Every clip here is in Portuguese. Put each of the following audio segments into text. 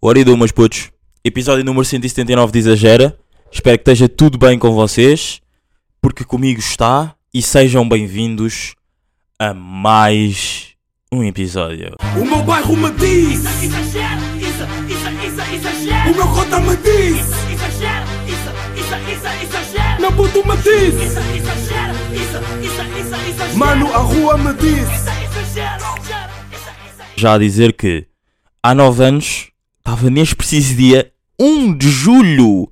E do meus putos. Episódio número 179 de Exagera. Espero que esteja tudo bem com vocês. Porque comigo está. E sejam bem-vindos a mais um episódio. O meu bairro me diz, isso, isso, exagero. o meu cota me diz, isso, isso, exagero. meu puto me diz, Isso, exagero, isso, isso, isso, exagero. mano, a rua me diz. Isso, isso, Já a dizer que há 9 anos estava neste preciso dia 1 de julho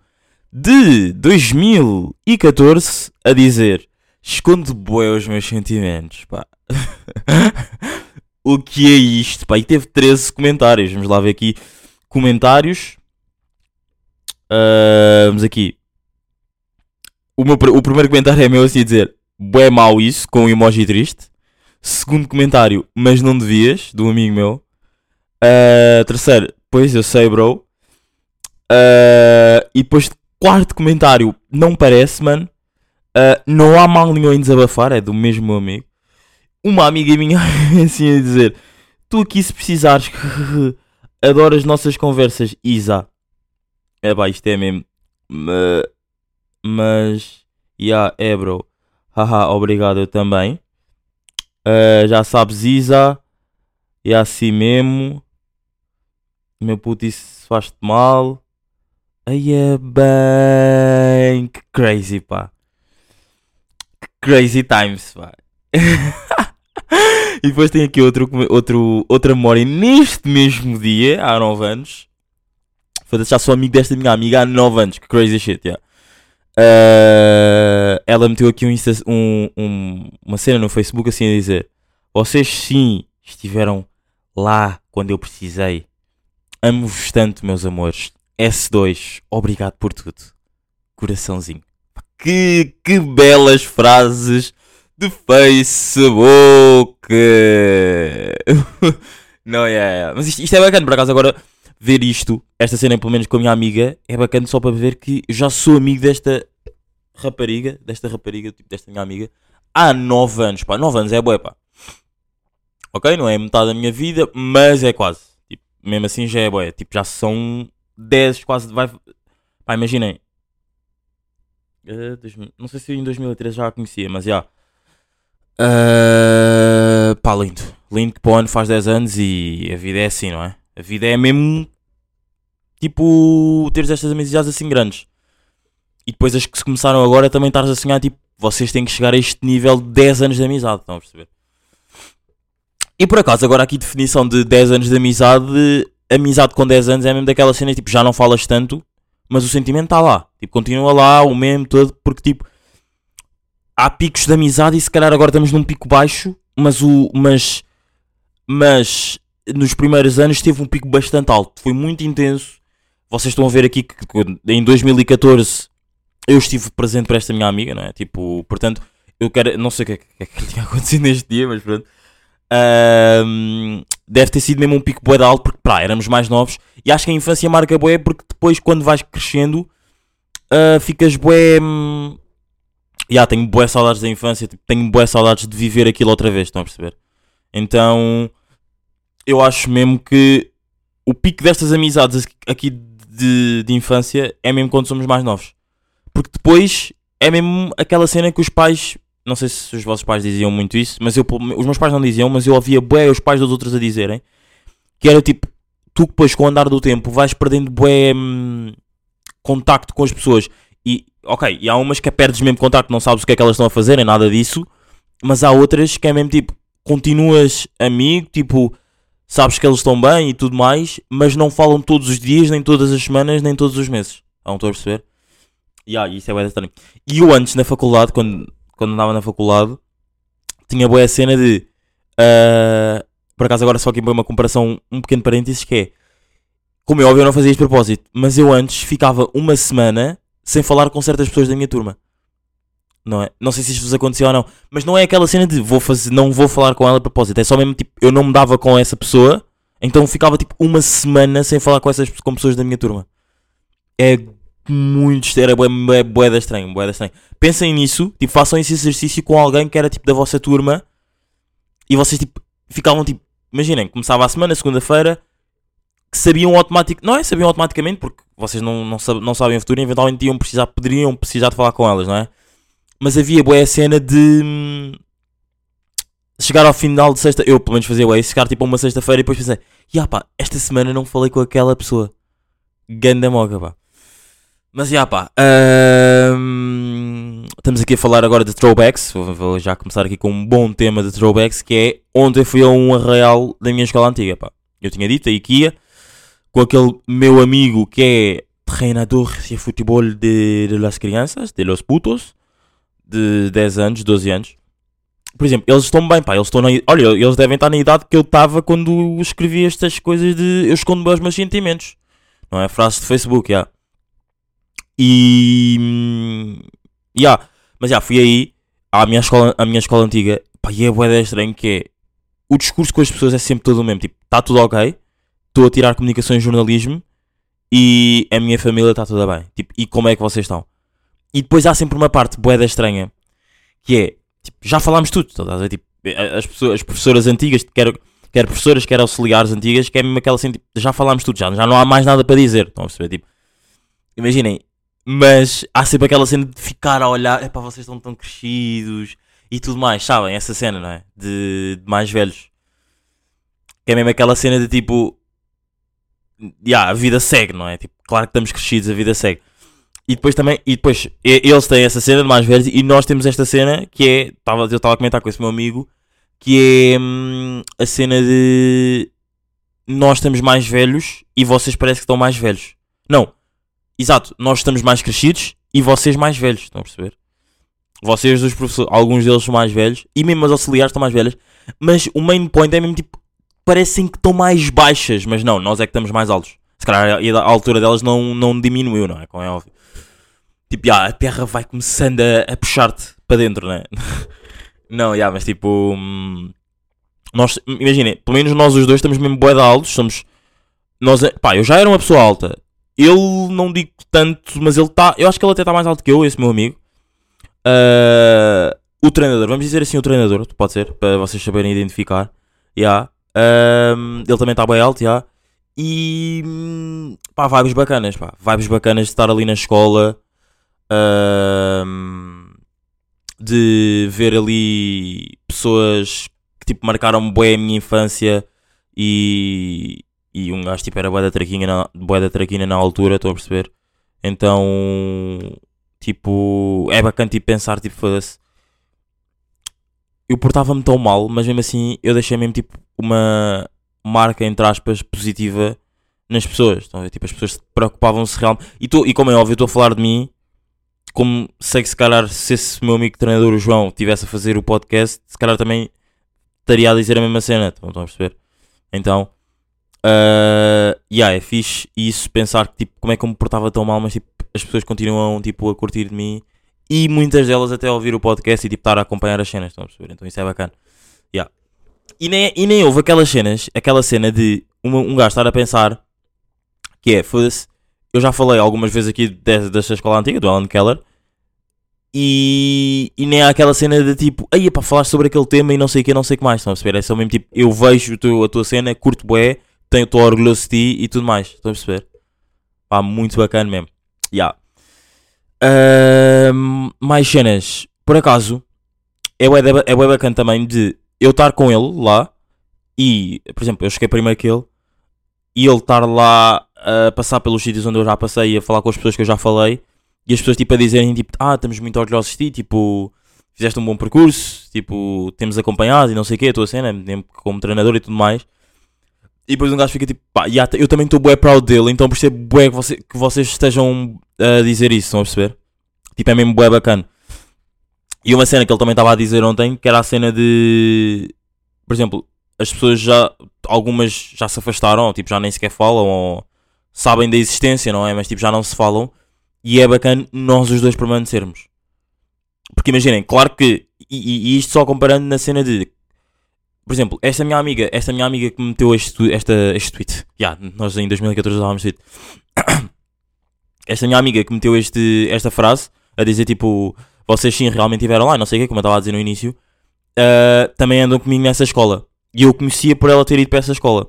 de 2014 a dizer esconde bué os meus sentimentos, pá. o que é isto, pá? E teve 13 comentários. Vamos lá ver aqui comentários. Ah, vamos aqui. O, meu, o primeiro comentário é meu assim a dizer bué mau isso, com um emoji triste. Segundo comentário, mas não devias, de um amigo meu. Ah, terceiro, pois eu sei, bro. Ah, e depois, quarto comentário, não parece, mano. Ah, não há mal nenhum em desabafar, é do mesmo meu amigo. Uma amiga minha assim a dizer: Tu aqui se precisares, adoro as nossas conversas, Isa. É pá, isto é mesmo. Ma- Mas, yeah, é, bro. Haha, obrigado, eu também. Ah, já sabes, Isa. É assim mesmo. Meu puto, isso faz-te mal. Aí é bem. Que crazy, pá. Que crazy times, pá. e depois tem aqui outro, outro, outra memória neste mesmo dia, há 9 anos. Foda-se, já sou amigo desta minha amiga há 9 anos. Que crazy shit, yeah. Ah, ela meteu aqui um um- um- uma cena no Facebook assim a dizer: Vocês sim estiveram lá quando eu precisei. Amo-vos tanto, meus amores. S2, obrigado por tudo. Coraçãozinho. Que, que belas frases de Facebook. Não, é, é. Mas isto, isto é bacana, por acaso, agora ver isto, esta cena, pelo menos com a minha amiga, é bacana só para ver que já sou amigo desta rapariga, desta rapariga, tipo, desta minha amiga, há 9 anos, pá. 9 anos é bué, pá. Ok? Não é metade da minha vida, mas é quase. Mesmo assim já é bué. Tipo, já são 10, quase. Vai... Pá, imaginem. Eh, 2000 não sei se em 2013 já a conhecia, mas já. Eh, pá, lindo. Lindo que para o ano faz 10 anos e a vida é assim, não é? A vida é mesmo. Tipo, teres estas amizades assim grandes. E depois as que se começaram agora também estares a sonhar, tipo, vocês têm que chegar a este nível de 10 anos de amizade, estão a perceber? E por acaso, agora aqui definição de 10 anos de amizade, amizade com 10 anos é mesmo daquela cena, tipo, já não falas tanto, mas o sentimento está lá. Tipo, continua lá, o mesmo todo, porque tipo, há picos de amizade e se calhar agora estamos num pico baixo, mas o. Mas. Mas nos primeiros anos teve um pico bastante alto. Foi muito intenso. Vocês estão a ver aqui que, em 2014 eu estive presente para esta minha amiga, não é? Tipo, portanto, eu quero. Não sei o que é que, é que tinha acontecido neste dia, mas pronto. Ahm, deve ter sido mesmo um pico bué de alto, porque pá, éramos mais novos. E acho que a infância marca bué, porque depois, quando vais crescendo, ah, ficas bué. Hum, já, tenho bué saudades da infância, tipo, tenho bué saudades de viver aquilo outra vez, estão a perceber? Então, eu acho mesmo que o pico destas amizades aqui de, de infância é mesmo quando somos mais novos. Porque depois é mesmo aquela cena que os pais. Não sei se os vossos pais diziam muito isso, mas eu, os meus pais não diziam, mas eu ouvia bué os pais dos outros a dizerem que era tipo, tu depois com o andar do tempo vais perdendo bué hum, contacto com as pessoas e ok, e há umas que perdes mesmo contacto, não sabes o que é que elas estão a fazer, nem nada disso, mas há outras que é mesmo tipo, continuas amigo, tipo, sabes que eles estão bem e tudo mais, mas não falam todos os dias, nem todas as semanas, nem todos os meses. Não estou a perceber? Yeah, isso é estranho. E eu antes na faculdade, quando, quando andava na faculdade, tinha boa cena de. ah, por acaso agora só aqui uma comparação, um pequeno parênteses que é. Como é óbvio, eu não fazia isto de propósito, mas eu antes ficava uma semana sem falar com certas pessoas da minha turma. Não é? Não sei se isto vos aconteceu ou não, mas não é aquela cena de vou fazer, não vou falar com ela de propósito, é só mesmo tipo, eu não me dava com essa pessoa, então ficava tipo uma semana sem falar com essas com pessoas da minha turma. É muito estranho, era bué, bué, bué da estranho, bué da estranho. Pensem nisso, tipo, façam esse exercício com alguém que era tipo da vossa turma e vocês tipo ficavam tipo, imaginem, começava a semana, segunda-feira, que sabiam automaticamente, não é sabiam automaticamente, porque vocês não, não, sab- não sabem o futuro e eventualmente iam precisar, poderiam precisar de falar com elas, não é? Mas havia boa a cena de hum, chegar ao final de sexta, eu pelo menos fazia isso, chegar tipo uma sexta-feira e depois pensei, ya pá, esta semana não falei com aquela pessoa. Ganda moca, pá. Mas já pá, hum, estamos aqui a falar agora de throwbacks. Vou, já começar aqui com um bom tema de throwbacks que é ontem fui a um arraial da minha escola antiga, pá. Eu tinha dito, a IKEA, com aquele meu amigo que é treinador de futebol de, de las crianças, de los putos, de 10 anos, 12 anos. Por exemplo, eles estão bem, pá, eles estão na, olha, eles devem estar na idade que eu estava quando escrevi estas coisas de eu escondo os meus sentimentos. Não é? Frases de Facebook, já. E. hum, Ya, mas já, fui aí à minha escola, à minha escola antiga. Pá, e é bué estranho que é. O discurso com as pessoas é sempre todo o mesmo. Tipo, está tudo ok. Estou a tirar comunicações e jornalismo. E a minha família está toda bem. Tipo, e como é que vocês estão? E depois há sempre uma parte bué estranha. Que é. Tipo, já falámos tudo. estás a? Tipo, as, pessoas, as professoras antigas, quer, quer professoras, quer auxiliares antigas, que é mesmo aquela assim, tipo, já falámos tudo, já, já não há mais nada para dizer. Estão a perceber? Tipo, imaginem, mas há sempre aquela cena de ficar a olhar, é para vocês estão tão crescidos e tudo mais, sabem? Essa cena, não é? De, de mais velhos. Que é mesmo aquela cena de tipo, já, a vida segue, não é? Tipo, claro que estamos crescidos, a vida segue. E depois também, e depois, eles têm essa cena de mais velhos e nós temos esta cena que é, tava, eu estava a comentar com esse meu amigo, que é hum, a cena de nós estamos mais velhos e vocês parece que estão mais velhos. Não, exato, nós estamos mais crescidos e vocês mais velhos, estão a perceber? Vocês, os professores, alguns deles são mais velhos e mesmo as auxiliares estão mais velhas, mas o main point é mesmo tipo, parecem que estão mais baixas, mas não, nós é que estamos mais altos. Se calhar a altura delas não, não diminuiu, não é? Como é óbvio. Tipo, já, a terra vai começando a, a puxar-te para dentro, não é? não, já, mas tipo. hum, nós, imaginem, pelo menos nós os dois estamos mesmo de altos, somos. Nós, pá, eu já era uma pessoa alta. Ele não digo tanto, mas ele está. Eu acho que ele até está mais alto que eu, esse meu amigo. Ah, o treinador, vamos dizer assim, o treinador, pode ser, para vocês saberem identificar. Já. Ahm, ele também está bem alto, já. E hum, pá, vibes bacanas, pá. Vibes bacanas de estar ali na escola. ahm, de ver ali pessoas que tipo marcaram bué a minha infância e, e um gajo tipo era bué da traquina na, da na altura, estou a perceber? Então, tipo, é bacana tipo, pensar, tipo, foda-se. Eu portava-me tão mal, mas mesmo assim eu deixei mesmo tipo uma marca, entre aspas, positiva nas pessoas. Ver? Tipo, as pessoas preocupavam-se realmente. E, tô, e como é óbvio, estou a falar de mim, como sei que se calhar se esse meu amigo treinador, o João, tivesse a fazer o podcast, se calhar também estaria a dizer a mesma cena. Estão a perceber? Então, uh, yeah, é fixe isso, pensar que tipo, como é que eu me portava tão mal, mas tipo, as pessoas continuam tipo, a curtir de mim e muitas delas até ouvir o podcast e tipo, estar a acompanhar as cenas. Estão a perceber? Então isso é bacana. Yeah. E, nem, e nem houve aquelas cenas, aquela cena de uma- um gajo estar a pensar que é, foda-se, eu já falei algumas vezes aqui de- desta escola antiga, do Alan Keller, e, e nem há aquela cena de tipo, aí é para falar sobre aquele tema e não sei o que, não sei o que mais. Estão a perceber? É só mesmo tipo, eu vejo a tua cena, curto bué, tenho- estou orgulhoso de ti e tudo mais. Estão a perceber? Pá, muito bacana mesmo. Yeah. Ahm, mais cenas. Por acaso, é da- é bacana também de eu estar com ele lá e, por exemplo, eu cheguei primeiro que ele e ele estar lá a passar pelos sítios onde eu já passei e a falar com as pessoas que eu já falei e as pessoas tipo a dizerem tipo, ah, estamos muito orgulhosos de ti, tipo, fizeste um bom percurso, tipo, temos acompanhado e não sei o que, a tua cena, como treinador e tudo mais. E depois um gajo fica tipo, pá, yeah, eu também estou bué proud dele, então percebo bué que, você- que vocês estejam a dizer isso, estão a perceber? Tipo, é mesmo bué bacana. E uma cena que ele também estava a dizer ontem, que era a cena de, por exemplo, as pessoas já, algumas já se afastaram, tipo, já nem sequer falam, ou sabem da existência, não é? Mas tipo, já não se falam. E é bacana nós os dois permanecermos. Porque imaginem, claro que, e- e isto só comparando na cena de, por exemplo, esta minha amiga, esta minha amiga que me meteu este, esta, este tweet, já, nós em 2014 usávamos tweet, esta minha amiga que meteu este, esta frase, a dizer tipo, vocês sim realmente estiveram lá, não sei o que, como eu estava a dizer no início, ah, também andam comigo nessa escola. E eu conhecia por ela ter ido para essa escola.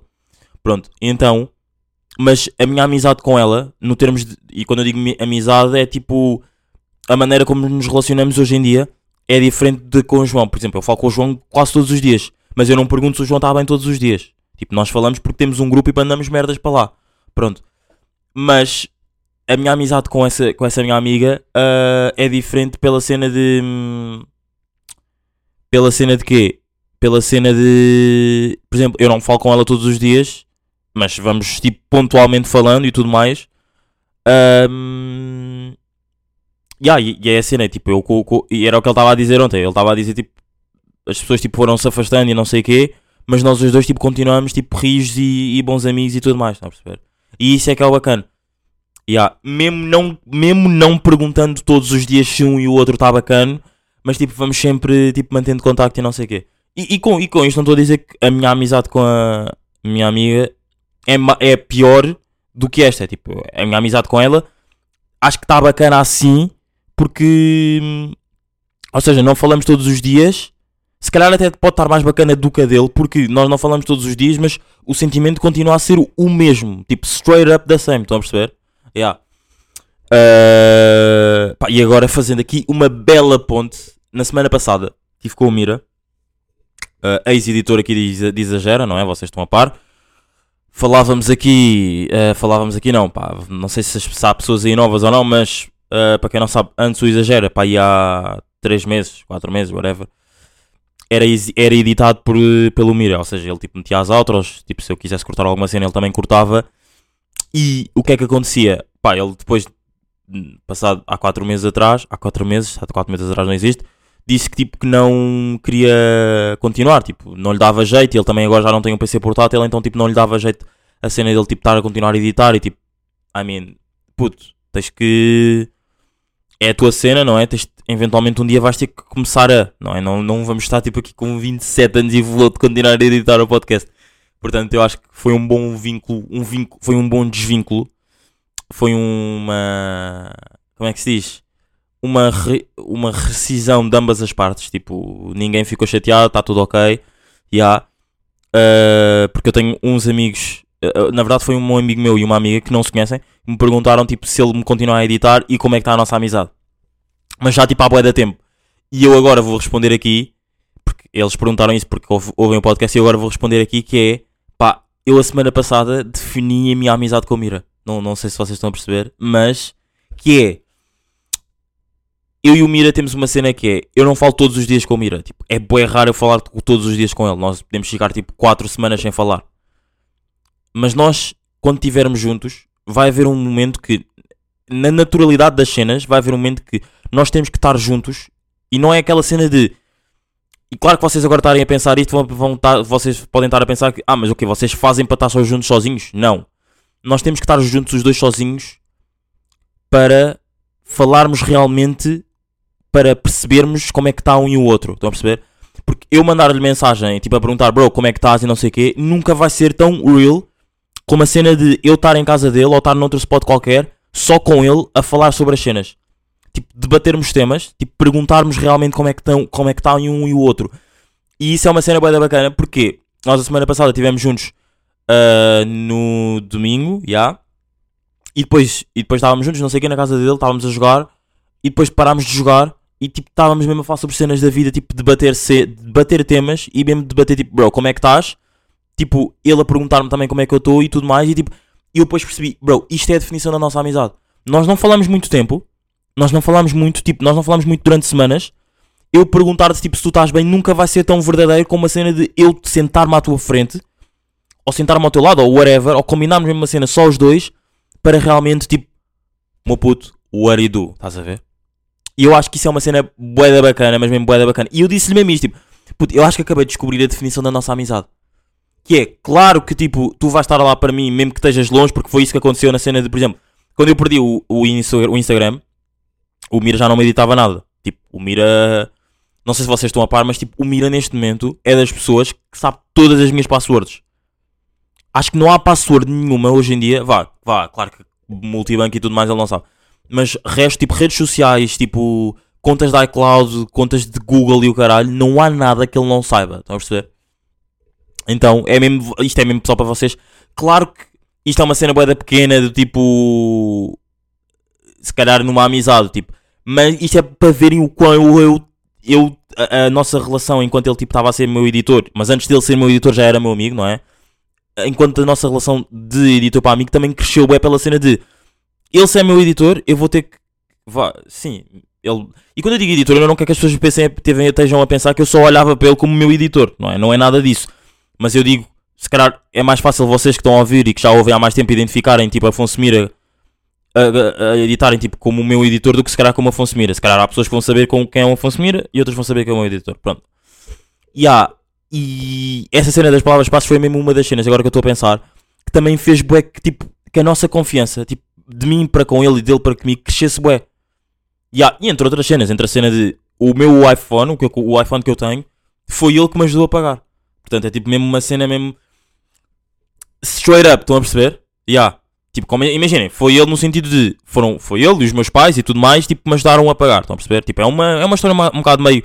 Pronto, então, Mas a minha amizade com ela, no termos de, e quando eu digo mi- amizade, é tipo a maneira como nos relacionamos hoje em dia é diferente de com o João. Por exemplo, eu falo com o João quase todos os dias, mas eu não pergunto se o João está bem todos os dias. Tipo, nós falamos porque temos um grupo e mandamos merdas para lá. Pronto. Mas a minha amizade com essa, com essa minha amiga ah, é diferente pela cena de. hum, Pela cena de quê? Pela cena de. Por exemplo, eu não falo com ela todos os dias, mas vamos tipo pontualmente falando e tudo mais. Ahm, yeah, e, e é a cena, tipo, eu co- co- e era o que ele estava a dizer ontem. Ele estava a dizer tipo, as pessoas tipo foram se afastando e não sei o quê, mas nós os dois tipo continuamos tipo rios e, e bons amigos e tudo mais, está a perceber? E isso é que é o bacana. Yeah, mesmo, não, mesmo não perguntando todos os dias se um e o outro está bacana, mas tipo, vamos sempre tipo, mantendo contacto e não sei o quê. E, e com, e com isto não estou a dizer que a minha amizade com a minha amiga é, é pior do que esta. É, tipo, a minha amizade com ela acho que está bacana assim, porque. hum, Ou seja, não falamos todos os dias. Se calhar até pode estar mais bacana do que a dele, porque nós não falamos todos os dias, mas o sentimento continua a ser o mesmo. Tipo, straight up the same, estão a perceber? Yeah. Uh, pá, e agora fazendo aqui uma bela ponte. Na semana passada estive com o Mira, uh, ex-editor aqui de, Exagera, não é? Vocês estão a par. Falávamos aqui, uh, falávamos aqui não, pá, não sei se, há pessoas aí novas ou não, mas para quem não sabe, antes o Exagera, pá, aí há 3 meses, 4 meses, whatever, era, era editado por, pelo Mira, ou seja, ele tipo metia as outros, tipo se eu quisesse cortar alguma cena ele também cortava, e o que é que acontecia? Pá, ele depois, hum, passado há 4 meses atrás, há 4 meses, há 4 meses atrás não existe, disse que tipo que não queria continuar, tipo, não lhe dava jeito, ele também agora já não tem um PC portátil, então tipo não lhe dava jeito a cena dele tipo estar a continuar a editar e tipo, I mean, puto, tens que é a tua cena, não é? Tens, eventualmente um dia vais ter que começar a, não é? Não, não vamos estar tipo aqui com 27 anos e vou continuar a editar o podcast. Portanto, eu acho que foi um bom vínculo, um vínculo, foi um bom desvínculo. Foi uma como é que se diz? Uma re- uma rescisão de ambas as partes, tipo, ninguém ficou chateado, está tudo ok. Yeah. Uh, porque eu tenho uns amigos, uh, na verdade foi um amigo meu e uma amiga que não se conhecem, me perguntaram tipo se ele me continuar a editar e como é que está a nossa amizade. Mas já tipo há bué da tempo. E eu agora vou responder aqui, porque eles perguntaram isso porque ouv- ouvem o podcast e agora vou responder aqui que é, pá, eu a semana passada defini a minha amizade com o Mira. Não, não sei se vocês estão a perceber, mas que é, eu e o Mira temos uma cena que é, eu não falo todos os dias com o Mira, tipo, é bué raro eu falar todos os dias com ele, nós podemos ficar tipo 4 semanas sem falar. Mas nós, quando estivermos juntos, vai haver um momento que, na naturalidade das cenas, vai haver um momento que nós temos que estar juntos e não é aquela cena de. E claro que vocês agora estarem a pensar isto, vão, vão estar- vocês podem estar a pensar que, ah, mas o que vocês fazem para estar só juntos sozinhos? Não. Nós temos que estar juntos os dois sozinhos para falarmos realmente, para percebermos como é que está um e o outro. Estão a perceber? Porque eu mandar-lhe mensagem, tipo a perguntar, bro, como é que estás e não sei o quê, nunca vai ser tão real como a cena de eu estar em casa dele ou estar noutro spot qualquer, só com ele, a falar sobre as cenas. Tipo, debatermos temas, tipo, perguntarmos realmente como é que estão, como é que está um e o outro. E isso é uma cena bem bacana, porque nós a semana passada estivemos juntos ah, no domingo, já. E depois, e depois estávamos juntos, não sei o que, na casa dele, estávamos a jogar, e depois parámos de jogar, e tipo, estávamos mesmo a falar sobre cenas da vida, tipo, debater, se, debater temas, e mesmo debater, tipo, bro, como é que estás? Tipo, ele a perguntar-me também como é que eu estou e tudo mais, e tipo, eu depois percebi, bro, isto é a definição da nossa amizade. Nós não falamos muito tempo, nós não falamos muito, tipo, nós não falamos muito durante semanas. Eu perguntar-te, tipo, se tu estás bem, nunca vai ser tão verdadeiro como a cena de eu sentar-me à tua frente, ou sentar-me ao teu lado, ou whatever, ou combinarmos mesmo uma cena só os dois, para realmente, tipo, meu puto, what you do? Estás a ver? E eu acho que isso é uma cena bué da bacana, mas mesmo bué da bacana. E eu disse-lhe mesmo isto, tipo, puto, eu acho que acabei de descobrir a definição da nossa amizade. Que é, claro que, tipo, tu vais estar lá para mim, mesmo que estejas longe, porque foi isso que aconteceu na cena de, por exemplo, quando eu perdi o, o, o Instagram, o Mira já não me editava nada. Tipo, o Mira. Não sei se vocês estão a par, mas tipo, o Mira neste momento é das pessoas que sabe todas as minhas passwords. Acho que não há password nenhuma hoje em dia. Vá, vá, claro que multibanco e tudo mais ele não sabe. Mas resto, tipo, redes sociais, tipo, contas de iCloud, contas de Google e o caralho, não há nada que ele não saiba. Estão a perceber? Então, é mesmo, isto é mesmo só para vocês. Claro que isto é uma cena boeda pequena do tipo. Se calhar numa amizade, tipo. Mas isto é para verem o quão eu. eu, eu- a, a nossa relação enquanto ele tipo estava a ser meu editor, mas antes dele ser meu editor já era meu amigo, não é? Enquanto a nossa relação de editor para amigo também cresceu bem pela cena de ele se é meu editor, eu vou ter que. Vá, sim, ele. E quando eu digo editor, eu não quero que as pessoas pensem, estejam a pensar que eu só olhava para ele como meu editor, não é? Não é nada disso. Mas eu digo, se calhar é mais fácil vocês que estão a ouvir e que já ouvem há mais tempo identificarem, tipo, Afonso Mira a, a- a editarem, tipo, como o meu editor do que se calhar como Afonso Mira. Se calhar há pessoas que vão saber com quem é o Afonso Mira e outras vão saber quem é o meu editor. Pronto. E há. E essa cena das palavras passos foi mesmo uma das cenas, agora que eu estou a pensar, que também fez bué que, tipo, que a nossa confiança, tipo, de mim para com ele e dele para comigo, crescesse bué. E, há- e entre outras cenas, entre a cena de o meu iPhone, o, que o iPhone que eu tenho, foi ele que me ajudou a pagar. Portanto, é tipo mesmo uma cena mesmo straight up, estão a perceber? Yeah. Tipo, como, imaginem, foi ele no sentido de foram, foi ele e os meus pais e tudo mais, tipo, me ajudaram a pagar, estão a perceber? Tipo, é uma, é uma história um bocado meio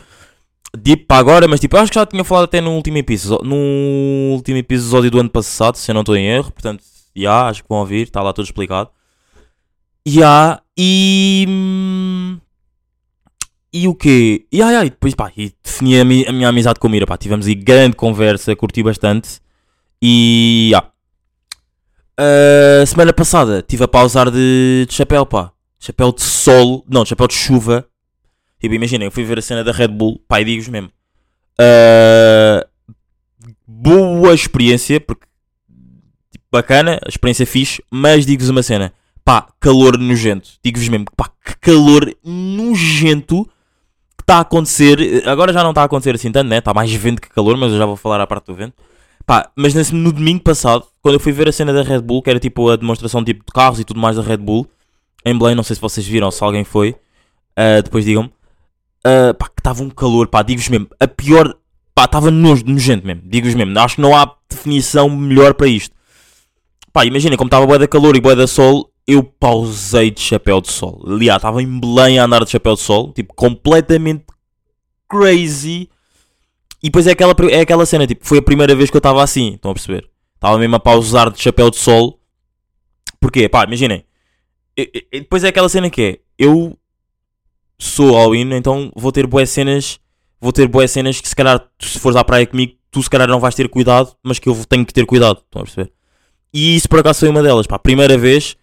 deep para agora, mas tipo, acho que já tinha falado até no último episódio, no último episódio do ano passado, se eu não estou em erro, portanto, já, acho que vão ouvir, está lá tudo explicado. Já, e. E o quê? E, ai, ai, depois, pá, e defini a, mi- a minha amizade com o Mira, pá, tivemos aí grande conversa, curti bastante. E. Ah, semana passada estive a pausar de, de chapéu, pá. Chapéu de sol, não, chapéu de chuva. Tipo, imaginem, eu fui ver a cena da Red Bull, pá, e digo-vos mesmo. Ah, boa experiência, porque, tipo, bacana, experiência fixe, mas digo-vos uma cena. Pá, calor nojento. Digo-vos mesmo, pá, que calor nojento está a acontecer. Agora já não está a acontecer assim tanto, né? Está mais vento que calor, mas eu já vou falar à parte do vento. Pá, mas nesse- no domingo passado, quando eu fui ver a cena da Red Bull, que era tipo a demonstração tipo, de carros e tudo mais da Red Bull, em Belém, não sei se vocês viram, se alguém foi, ah, depois digam-me. Ah, pá, que estava um calor, pá, digo-vos mesmo, a pior, pá, estava nojento mesmo, digo-vos mesmo, acho que não há definição melhor para isto. Pá, imagina, como estava boa da calor e boa da sol, eu pausei de chapéu de sol. Aliás, estava em Belém a andar de chapéu de sol, tipo, completamente crazy. E depois é aquela, é aquela cena, tipo, foi a primeira vez que eu estava assim, estão a perceber? Estava mesmo a pausar de chapéu de sol. Porquê? Pá, imaginem. E- e- depois é aquela cena que é, eu sou all-in, então vou ter boas cenas, vou ter boas cenas que se calhar, se fores à praia comigo, tu se calhar não vais ter cuidado, mas que eu tenho que ter cuidado, estão a perceber? E isso por acaso foi uma delas, pá, primeira vez,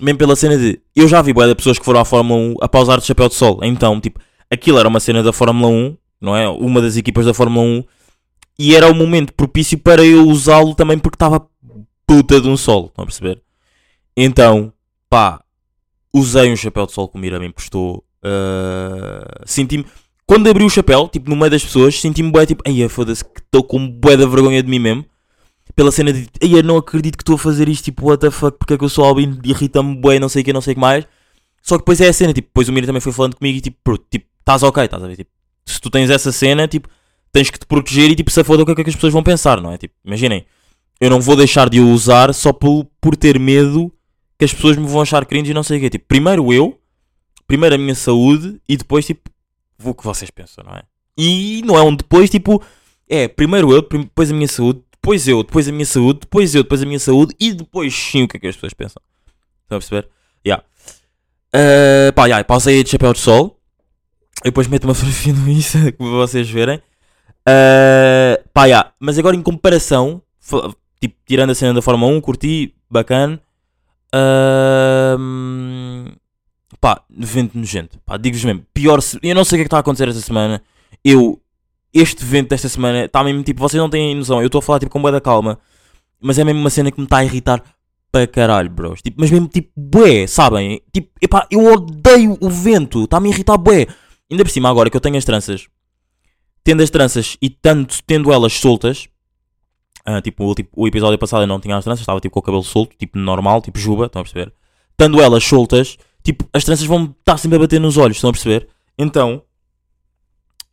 mesmo pela cena de, eu já vi boas de pessoas que foram à Fórmula 1 a pausar de chapéu de sol, então, tipo, aquilo era uma cena da Fórmula 1, não é? Uma das equipas da Fórmula 1, e era o momento propício para eu usá-lo também porque estava puta de um sol, estão a perceber? Então, pá, usei um chapéu de sol que o Mira me emprestou. ah, senti-me. Quando abri o chapéu, tipo, no meio das pessoas, senti-me bué, tipo, ai, foda-se, que estou com bué da vergonha de mim mesmo. Pela cena de, eu não acredito que estou a fazer isto, tipo, what the fuck, porque é que eu sou albino, irrita-me bué, não sei o que, não sei o que mais. Só que depois é a cena, tipo, depois o Mira também foi falando comigo e tipo, pô, tipo, estás ok, estás a ver, tipo, se tu tens essa cena, tipo, tens que te proteger e tipo, se foda o que é que as pessoas vão pensar, não é? Tipo, imaginem, eu não vou deixar de o usar só por, por ter medo que as pessoas me vão achar cringe e não sei o quê. Tipo, primeiro eu, primeiro a minha saúde e depois, tipo, o que vocês pensam, não é? E não é um depois, tipo, é primeiro eu, depois a minha saúde, depois eu, depois a minha saúde, depois eu, depois a minha saúde e depois sim o que é que as pessoas pensam. Estão a perceber? Yeah. Uh, pá, yeah, pausei de chapéu de sol. Eu depois meto uma fotografia no Insta para vocês verem. Uh, pá, yeah. Mas agora em comparação, tipo, tirando a cena da Fórmula 1, curti, bacana. Ahm, pá, vento nojento. Pá, digo-vos mesmo, pior. Eu não sei o que é que está a acontecer esta semana. Eu, este vento desta semana, está mesmo tipo, vocês não têm noção. Eu estou a falar tipo com boa da calma, mas é mesmo uma cena que me está a irritar para caralho, bros. Tipo, mas mesmo tipo, bué, sabem? Tipo, epá, eu odeio o vento, está-me a irritar bué. Ainda por cima, agora que eu tenho as tranças, tendo as tranças e tanto tendo elas soltas, ah, tipo, o, tipo, o episódio passado eu não tinha as tranças, estava tipo com o cabelo solto, tipo normal, tipo juba, estão a perceber? Tendo elas soltas, tipo, as tranças vão estar sempre a bater nos olhos, estão a perceber? Então,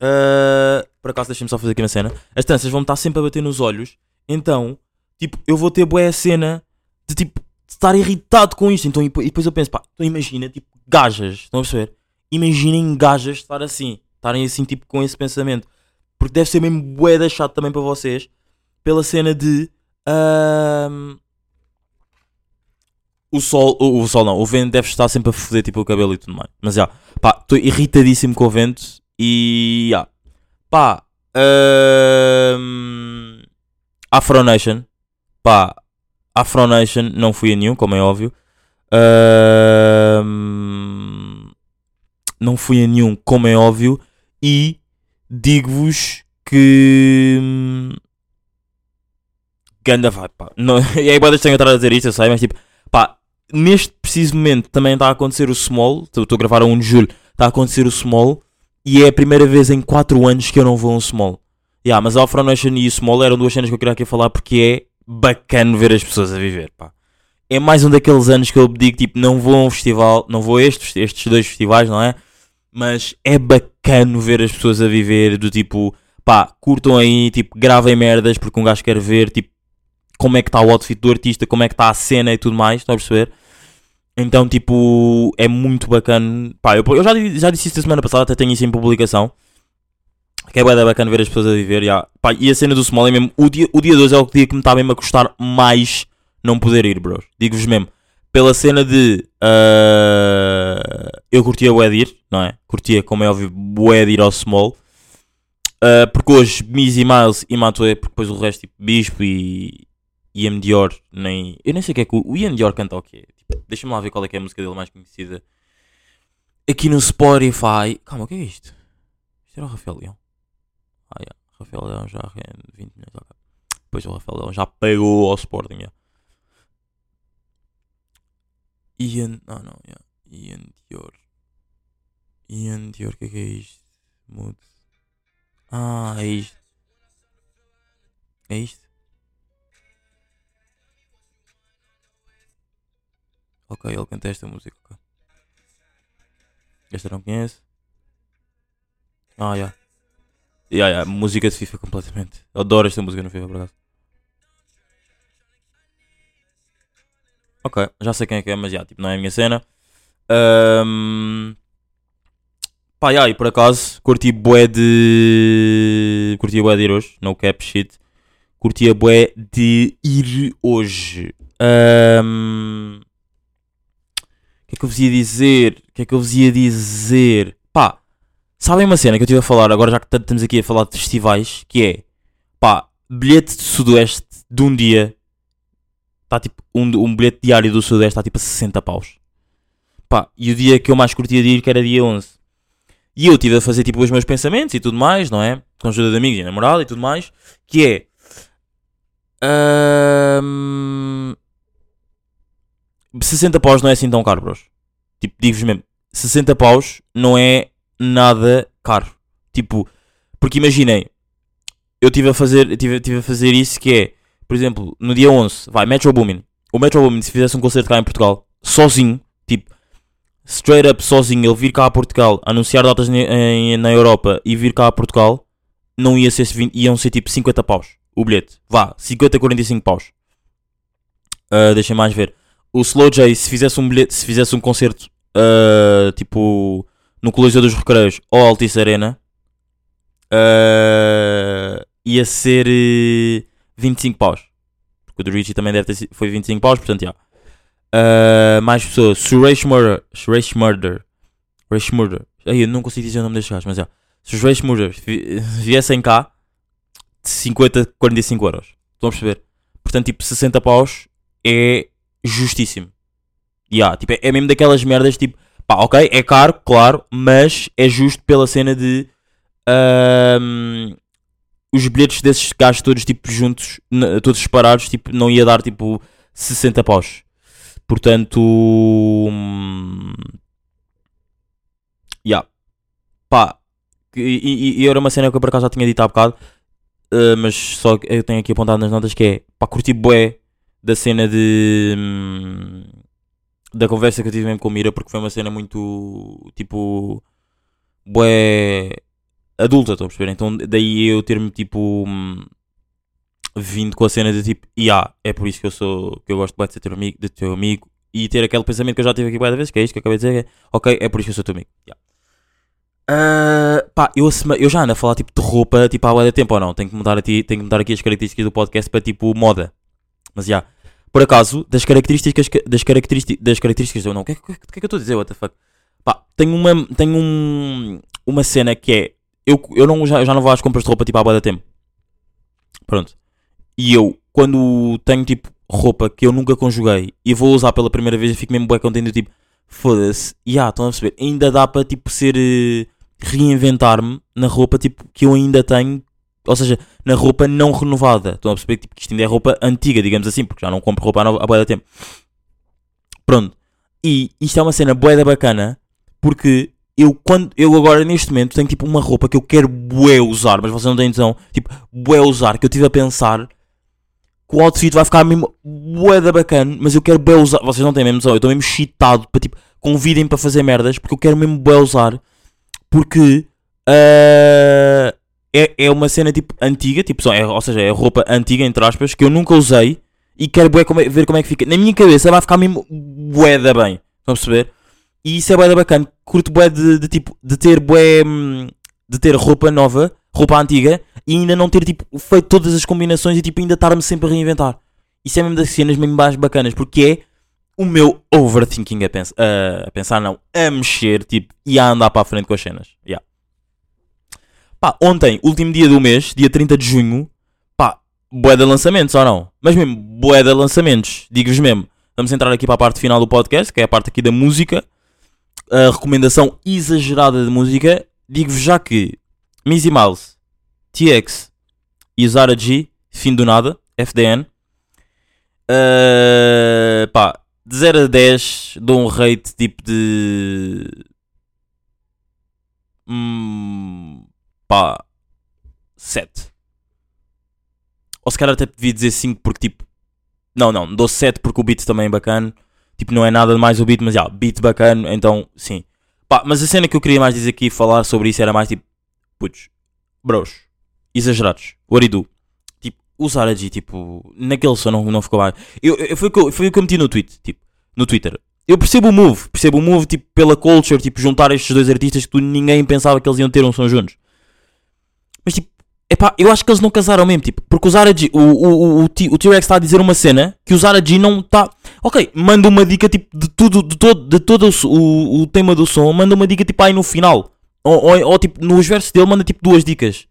ah, por acaso deixem-me só fazer aqui uma cena, as tranças vão estar sempre a bater nos olhos, então, tipo, eu vou ter boa cena de tipo, de estar irritado com isto, então, e depois- eu penso, pá, então imagina, tipo, gajas, estão a perceber? Imaginem gajas estar assim, estarem assim, tipo, com esse pensamento, porque deve ser mesmo bué chato também para vocês, pela cena de. o sol, o, o sol não, o vento deve estar sempre a foder tipo o cabelo e tudo mais. Mas já, pá, estou irritadíssimo com o vento e já, pá, hum, Afro Nation, pá, Afro Nation não fui a nenhum, como é óbvio. Hum, não fui a nenhum, como é óbvio, e digo-vos que. hum, Ganda vibe, pá. Não, igual estranho eu estar a dizer isto, eu sei, mas tipo, pá, neste preciso momento também está a acontecer o Small. Estou a gravar a 1 de julho, está a acontecer o Small, e é a primeira vez em 4 anos que eu não vou a um Small. Yeah, mas Afro Nation e o Small eram duas cenas que eu queria aqui falar porque é bacana ver as pessoas a viver, pá. É mais um daqueles anos que eu digo, tipo, não vou a um festival, não vou a estes, estes dois festivais, não é? Mas é bacana ver as pessoas a viver, do tipo, pá, curtam aí, tipo, gravem merdas, porque um gajo quer ver, tipo, como é que está o outfit do artista, como é que está a cena e tudo mais, estão a perceber? Então, tipo, é muito bacana. Pá, eu, eu já, já disse isso semana passada, até tenho isso em publicação. Que é da bacana ver as pessoas a viver. já. Pá, e a cena do Small é mesmo. O dia, o dia 2 é o dia que me está mesmo a custar mais não poder ir, bros. Digo-vos mesmo. Pela cena de. ah, eu curtia bué de ir, não é? Curtia, como é óbvio, bué de ir ao Small. Ah, porque hoje Miz e Miles e Matoe, porque depois o resto, tipo Bispo e, Ian Dior, nem. Eu nem sei o que é que o, o Ian Dior canta o quê. Deixa-me lá ver qual é que é a música dele mais conhecida. Aqui no Spotify. Calma, o que é isto? Isto era o Rafael Leão. Ah, yeah. Rafael Leão já rende 20 milhões. ok. Depois o Rafael Leão já pegou ao Sporting. Yeah. Ian. Ah, não, yeah. Ian Dior. Ian Dior, o que é que é isto? Mude. Ah, é isto. É isto? Ok, ele canta esta música. ok. Esta não conheço. Ah, já. Ya, ya, música de FIFA completamente. Adoro esta música no FIFA, por acaso. Ok, já sei quem é que é, mas já, tipo, não é a minha cena. Ahm, Pá, e por acaso, curti bué de... Curti bué de ir hoje, no cap shit. Curtia bué de ir hoje. O que é que eu vos ia dizer? O que é que eu vos ia dizer? Pá, sabem uma cena que eu estive a falar, agora já que estamos aqui a falar de festivais, que é, pá, bilhete de Sudoeste de um dia, está tipo, um, um bilhete diário do Sudoeste está tipo a 60 paus. Pá, e o dia que eu mais curtia de ir, que era dia 11. E eu estive a fazer tipo os meus pensamentos e tudo mais, não é? Com a ajuda de amigos e namorada e tudo mais, que é... ahm, 60 paus não é assim tão caro, bros. Tipo, digo-vos mesmo, 60 paus não é nada caro. Tipo, porque imaginem, eu estive a fazer, tive, tive a fazer isso que é, por exemplo, no dia 11, vai, Metro Boomin. O Metro Boomin, se fizesse um concerto cá em Portugal, sozinho, tipo, straight up sozinho, ele vir cá a Portugal, anunciar datas em- na Europa e vir cá a Portugal, não ia ser 20, iam ser tipo 50 paus o bilhete. Vá, 50, 45 paus. Ah, deixem mais ver. O Slow J, se fizesse um bilhete, se fizesse um concerto ah, tipo no Coliseu dos Recreios ou Altice Arena, ah, ia ser eh, 25 paus. Porque o do Richie também deve ter sido, foi 25 paus, portanto, já. Ah, mais pessoas. Suresh Murder. Suresh Murder. Suresh Murder. Ai, eu não consigo dizer o nome destes gajos, mas já. Se os Suresh Murder vi- viessem cá, de 50, 45 euros. Estão a perceber? Portanto, tipo, 60 paus é justíssimo. Yeah, tipo, é, é mesmo daquelas merdas, tipo, pá, ok, é caro, claro, mas é justo pela cena de os bilhetes desses gajos todos, tipo, juntos, todos separados, tipo, não ia dar, tipo, 60 paus. Portanto, hum, yeah. pá, e, e- e era uma cena que eu por acaso já tinha dito há bocado, Uh, mas só eu tenho aqui apontado nas notas que é pá, curti bué da cena de hum, da conversa que eu tive mesmo com o Mira porque foi uma cena muito tipo bué adulta, estão a perceber? Então daí eu ter-me tipo hum, vindo com a cena de tipo, e yeah, é por isso que eu sou que eu gosto de ser teu amigo, de teu amigo e ter aquele pensamento que eu já tive aqui bué da vez, que é isto que eu acabei de dizer, é, ok, é por isso que eu sou teu amigo. Yeah. Ah, pá, eu, eu já ando a falar tipo de roupa tipo há bué de tempo ou não? Tenho que, mudar aqui, tenho que mudar aqui as características do podcast para tipo moda. Mas já, Por acaso, das características. Das características. Das características. Não, o que, é que- que é que eu estou a dizer? What the fuck? Pá, tenho uma. Tenho um, uma cena que é. Eu, eu, não, já, eu já não vou às compras de roupa tipo há boa da tempo. Pronto. E eu, quando tenho tipo roupa que eu nunca conjuguei e vou usar pela primeira vez, eu fico mesmo bué contente. eu, Tipo, foda-se. E ah, estão a perceber? Ainda dá para tipo ser. eh, reinventar-me na roupa tipo que eu ainda tenho. Ou seja, na roupa não renovada. Estão a perceber tipo, que isto ainda é roupa antiga, digamos assim, porque já não compro roupa há, no- há da tempo. Pronto. E isto é uma cena bué da bacana, porque eu, quando, eu agora neste momento tenho tipo uma roupa que eu quero bué usar, mas vocês não têm noção, tipo, bué usar, que eu estive a pensar que o outfit vai ficar mesmo bué da bacana, mas eu quero bué usar, vocês não têm mesmo noção, eu estou mesmo excitado para tipo, convidem para fazer merdas, porque eu quero mesmo bué usar, porque ah, é, é uma cena tipo antiga, tipo, só- é, ou seja, é roupa antiga, entre aspas, que eu nunca usei e quero bué como é- ver como é que fica. Na minha cabeça vai ficar mesmo bué da bem, estão a perceber? E isso é bué da bacana, curto bué de, de tipo, de ter bué, hum, de ter roupa nova, roupa antiga, e ainda não ter tipo, feito todas as combinações e tipo, ainda estar-me sempre a reinventar. Isso é mesmo das cenas mesmo mais bacanas, porque é o meu overthinking a, a pensar, não, a mexer, tipo, e a andar para a frente com as cenas. Yeah. Pá, ontem, último dia do mês, dia 30 de junho, pá, bué de lançamentos ou não? Mas mesmo, bué de lançamentos, digo-vos mesmo. Vamos entrar aqui para a parte final do podcast, que é a parte aqui da música. A recomendação exagerada de música. Digo-vos já que Mizzy Mouse, TX e Zara G, fim do nada, FDN. Uh, pá, de 0 a 10 dou um rate tipo de. Hum, pá, 7. Ou se calhar até devia dizer 5 porque tipo. Não, não, dou 7 porque o beat também é bacana. Tipo, não é nada mais o beat, mas já, beat bacana, então sim. Pá, mas a cena que eu queria mais dizer aqui e falar sobre isso era mais tipo. Putz, bros, exagerados. What do? Tipo, usar a G, tipo, naquele som não, não ficou mais. Eu, eu, foi, o que eu, foi o que eu meti no tweet, tipo, no Twitter. Eu percebo o move, percebo o move, tipo, pela culture, tipo, juntar estes dois artistas que tu ninguém pensava que eles iam ter um som juntos. Mas, tipo, epá, eu acho que eles não casaram mesmo, tipo, porque o Zara G, o, o, o, o, T-Rex está a dizer uma cena que o Zara G não está. Ok, manda uma dica, tipo, de tudo, de todo, de todo o, o, o tema do som, manda uma dica, tipo, aí no final. Ou, ou, ou, tipo, nos versos dele, manda, tipo, duas dicas.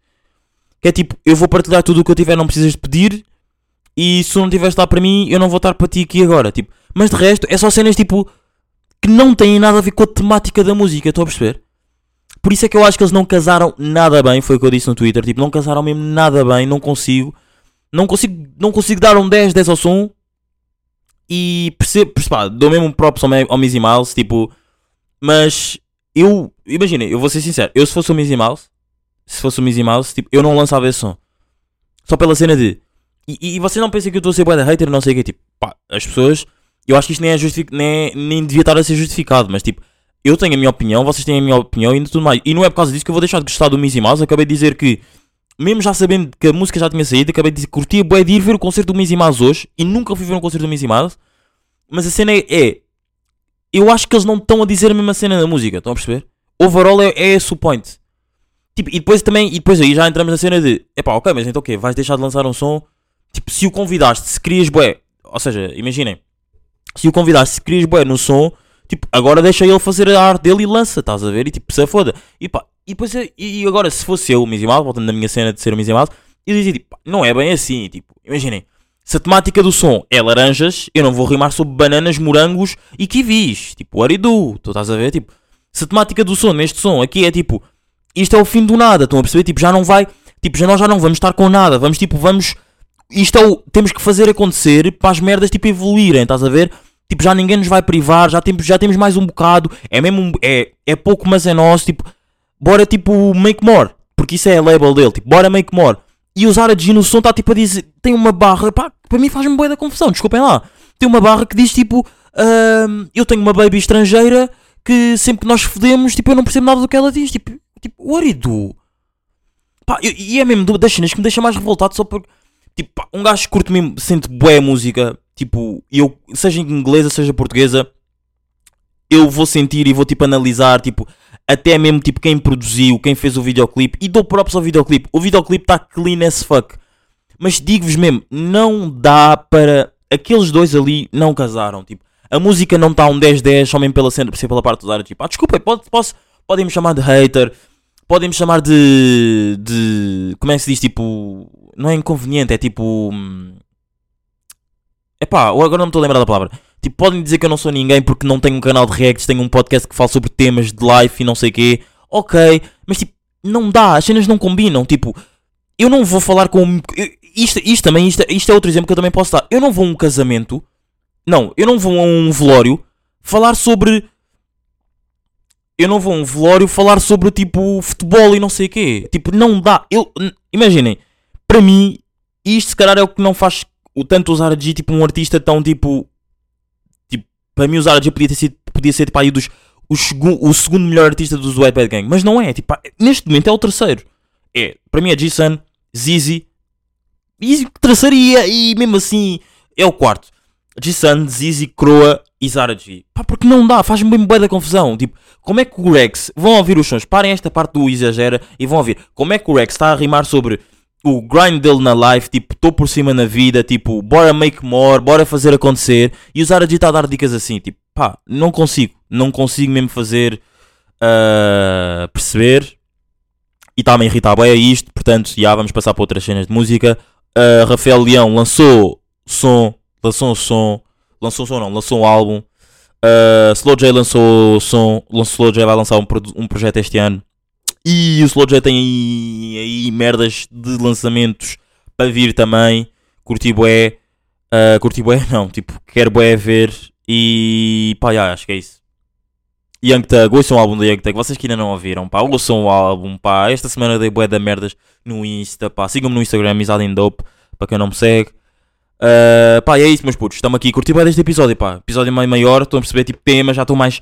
Que é tipo, eu vou partilhar tudo o que eu tiver, não precisas de pedir. E se não tiveres lá para mim, eu não vou estar para ti aqui agora. Tipo, mas de resto, é só cenas tipo que não têm nada a ver com a temática da música, estou a perceber? Por isso é que eu acho que eles não casaram nada bem, foi o que eu disse no Twitter. Tipo, não casaram mesmo nada bem, não consigo. Não consigo, não consigo dar um 10, 10 ao som. E percebo, pá, dou mesmo um props ao, ao Mizzy Mouse, tipo. Mas eu, imagina, eu vou ser sincero, eu se fosse o Mizzy Mouse, se fosse o Mizzy Mouse, tipo, eu não lançava esse som. Só pela cena de. E, e, e vocês não pensem que eu estou a ser da hater, não sei o que, tipo, pá, as pessoas. Eu acho que isto nem, é justific, nem, nem devia estar a ser justificado, mas tipo, eu tenho a minha opinião, vocês têm a minha opinião e tudo mais. E não é por causa disso que eu vou deixar de gostar do Mizzy Mouse. Acabei de dizer que, mesmo já sabendo que a música já tinha saído, acabei de dizer que curtia bué de ir ver o concerto do Mizzy Mouse hoje e nunca fui ver um concerto do Mizzy Mouse. Mas a cena é, é. Eu acho que eles não estão a dizer a mesma cena da música, estão a perceber? Overall é, é esse o point. Tipo, e depois também, e depois aí já entramos na cena de, epá, ok, mas então o quê? Vais deixar de lançar um som? Tipo, se o convidaste, se querias bué, ou seja, imaginem, se o convidaste, se querias bué no som, tipo, agora deixa ele fazer a arte dele e lança, estás a ver? E tipo, se foda. E pá, e depois, e, agora, se fosse eu o Mizzy voltando na minha cena de ser o Mizzy eu dizia, tipo, não é bem assim, tipo, imaginem, se a temática do som é laranjas, eu não vou rimar sobre bananas, morangos e kiwis, tipo, do? Tu estás a ver, tipo, se a temática do som neste som aqui é tipo, isto é o fim do nada, estão a perceber? Tipo, já não vai, tipo, já nós já não vamos estar com nada, vamos tipo, vamos, isto é o, temos que fazer acontecer para as merdas tipo evoluírem, estás a ver? Tipo, já ninguém nos vai privar, já temos, já temos mais um bocado, é mesmo, é, é pouco, mas é nosso, tipo, bora tipo make more, porque isso é a label dele, tipo, bora make more. E usar a G no som está tipo a dizer, tem uma barra, pá, para mim faz-me boa da confusão, desculpem lá. Tem uma barra que diz tipo, ahm, eu tenho uma baby estrangeira que sempre que nós fodemos, tipo, eu não percebo nada do que ela diz, tipo, tipo, what do you do? Pá, eu- e é mesmo das cenas que me deixa mais revoltado só porque, tipo, pá, um gajo que curte mesmo, sente bué música, tipo, eu, seja inglesa, seja portuguesa, eu vou sentir e vou, tipo, analisar, tipo, até mesmo, tipo, quem produziu, quem fez o videoclipe, e dou props ao videoclipe. O videoclipe está clean as fuck. Mas digo-vos mesmo, não dá para aqueles dois ali não casaram. Tipo, a música não está um 10-10 só mesmo pela, cena, pela parte dos áreas. Tipo, ah, desculpa, pode, posso, podem me chamar de hater, podem me chamar de. de. Como é que se diz? Tipo. Não é inconveniente, é tipo. hum, Epá, agora não me estou a lembrar da palavra. Tipo, podem dizer que eu não sou ninguém porque não tenho um canal de reacts, tenho um podcast que fala sobre temas de life e não sei o quê. Ok, mas tipo, não dá, as cenas não combinam. Tipo, eu não vou falar com. Isto, isto também, isto, isto é outro exemplo que eu também posso dar. Eu não vou a um casamento, não, eu não vou a um velório falar sobre. Eu não vou a um velório falar sobre tipo futebol e não sei o quê. Tipo, não dá. Eu, imaginem, para mim, isto se calhar é o que não faz o tanto usar a G tipo um artista tão tipo. Tipo, para mim usar a G podia, ter sido, podia ser tipo aí dos. O, segu, o segundo melhor artista dos White Bad Gang. Mas não é, tipo, neste momento é o terceiro. É, para mim é G-Sun, Zizi. E terceiro e, e mesmo assim é o quarto. G-Sun, Zizi, Croa e Zara G. Pá, porque não dá, faz-me bem da confusão. Tipo, como é que o Rex. Vão ouvir os sons, parem esta parte do exagera e vão ouvir. Como é que o Rex está a rimar sobre o grind dele na life, tipo, estou por cima na vida, tipo, bora make more, bora fazer acontecer. E Zara G está a dar dicas assim, tipo, pá, não consigo, não consigo mesmo fazer ah, perceber. E está-me a irritar bem a isto, portanto, já vamos passar para outras cenas de música. Ah, Rafael Leão lançou som, lançou som, lançou som não, lançou um álbum. Uh, Slow J lançou som, Slow J vai lançar um, um projeto este ano. E o Slow J tem aí, aí merdas de lançamentos para vir também. Curti bué. Uh, curti bué, não, tipo, quero bué ver. E pá, já, acho que é isso. Young Thug, ouçam o álbum da Young Thug, vocês que ainda não ouviram, pá, ouçam o álbum, pá. Esta semana dei bué da merdas no Insta, pá. Sigam-me no Instagram, Isadem Dope, para quem não me segue. Uh, pá, é isso, meus putos. Estamos aqui. Curti bem deste episódio, pá. Episódio meio maior. Estão a perceber, tipo, tema. Já estou mais.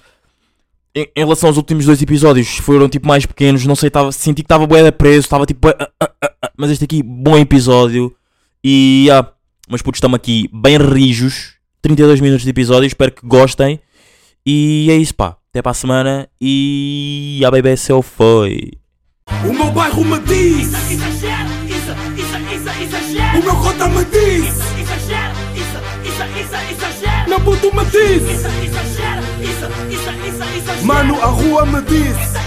Em, em relação aos últimos dois episódios, foram, tipo, mais pequenos. Não sei, tava, senti que estava bué preso. Estava, tipo, ah, ah, ah, mas este aqui, bom episódio. E, ah, meus putos, estamos aqui bem rijos. 32 minutos de episódio. Espero que gostem. E é isso, pá. Até para a semana. E a bebê seu foi. O meu bairro me diz, Exagero, isso, isso, isso, exagero. o meu cota me diz, Exagero, isso, isso, isso, exagero. meu puto me diz, Isso, exagero, Mano, a rua me disse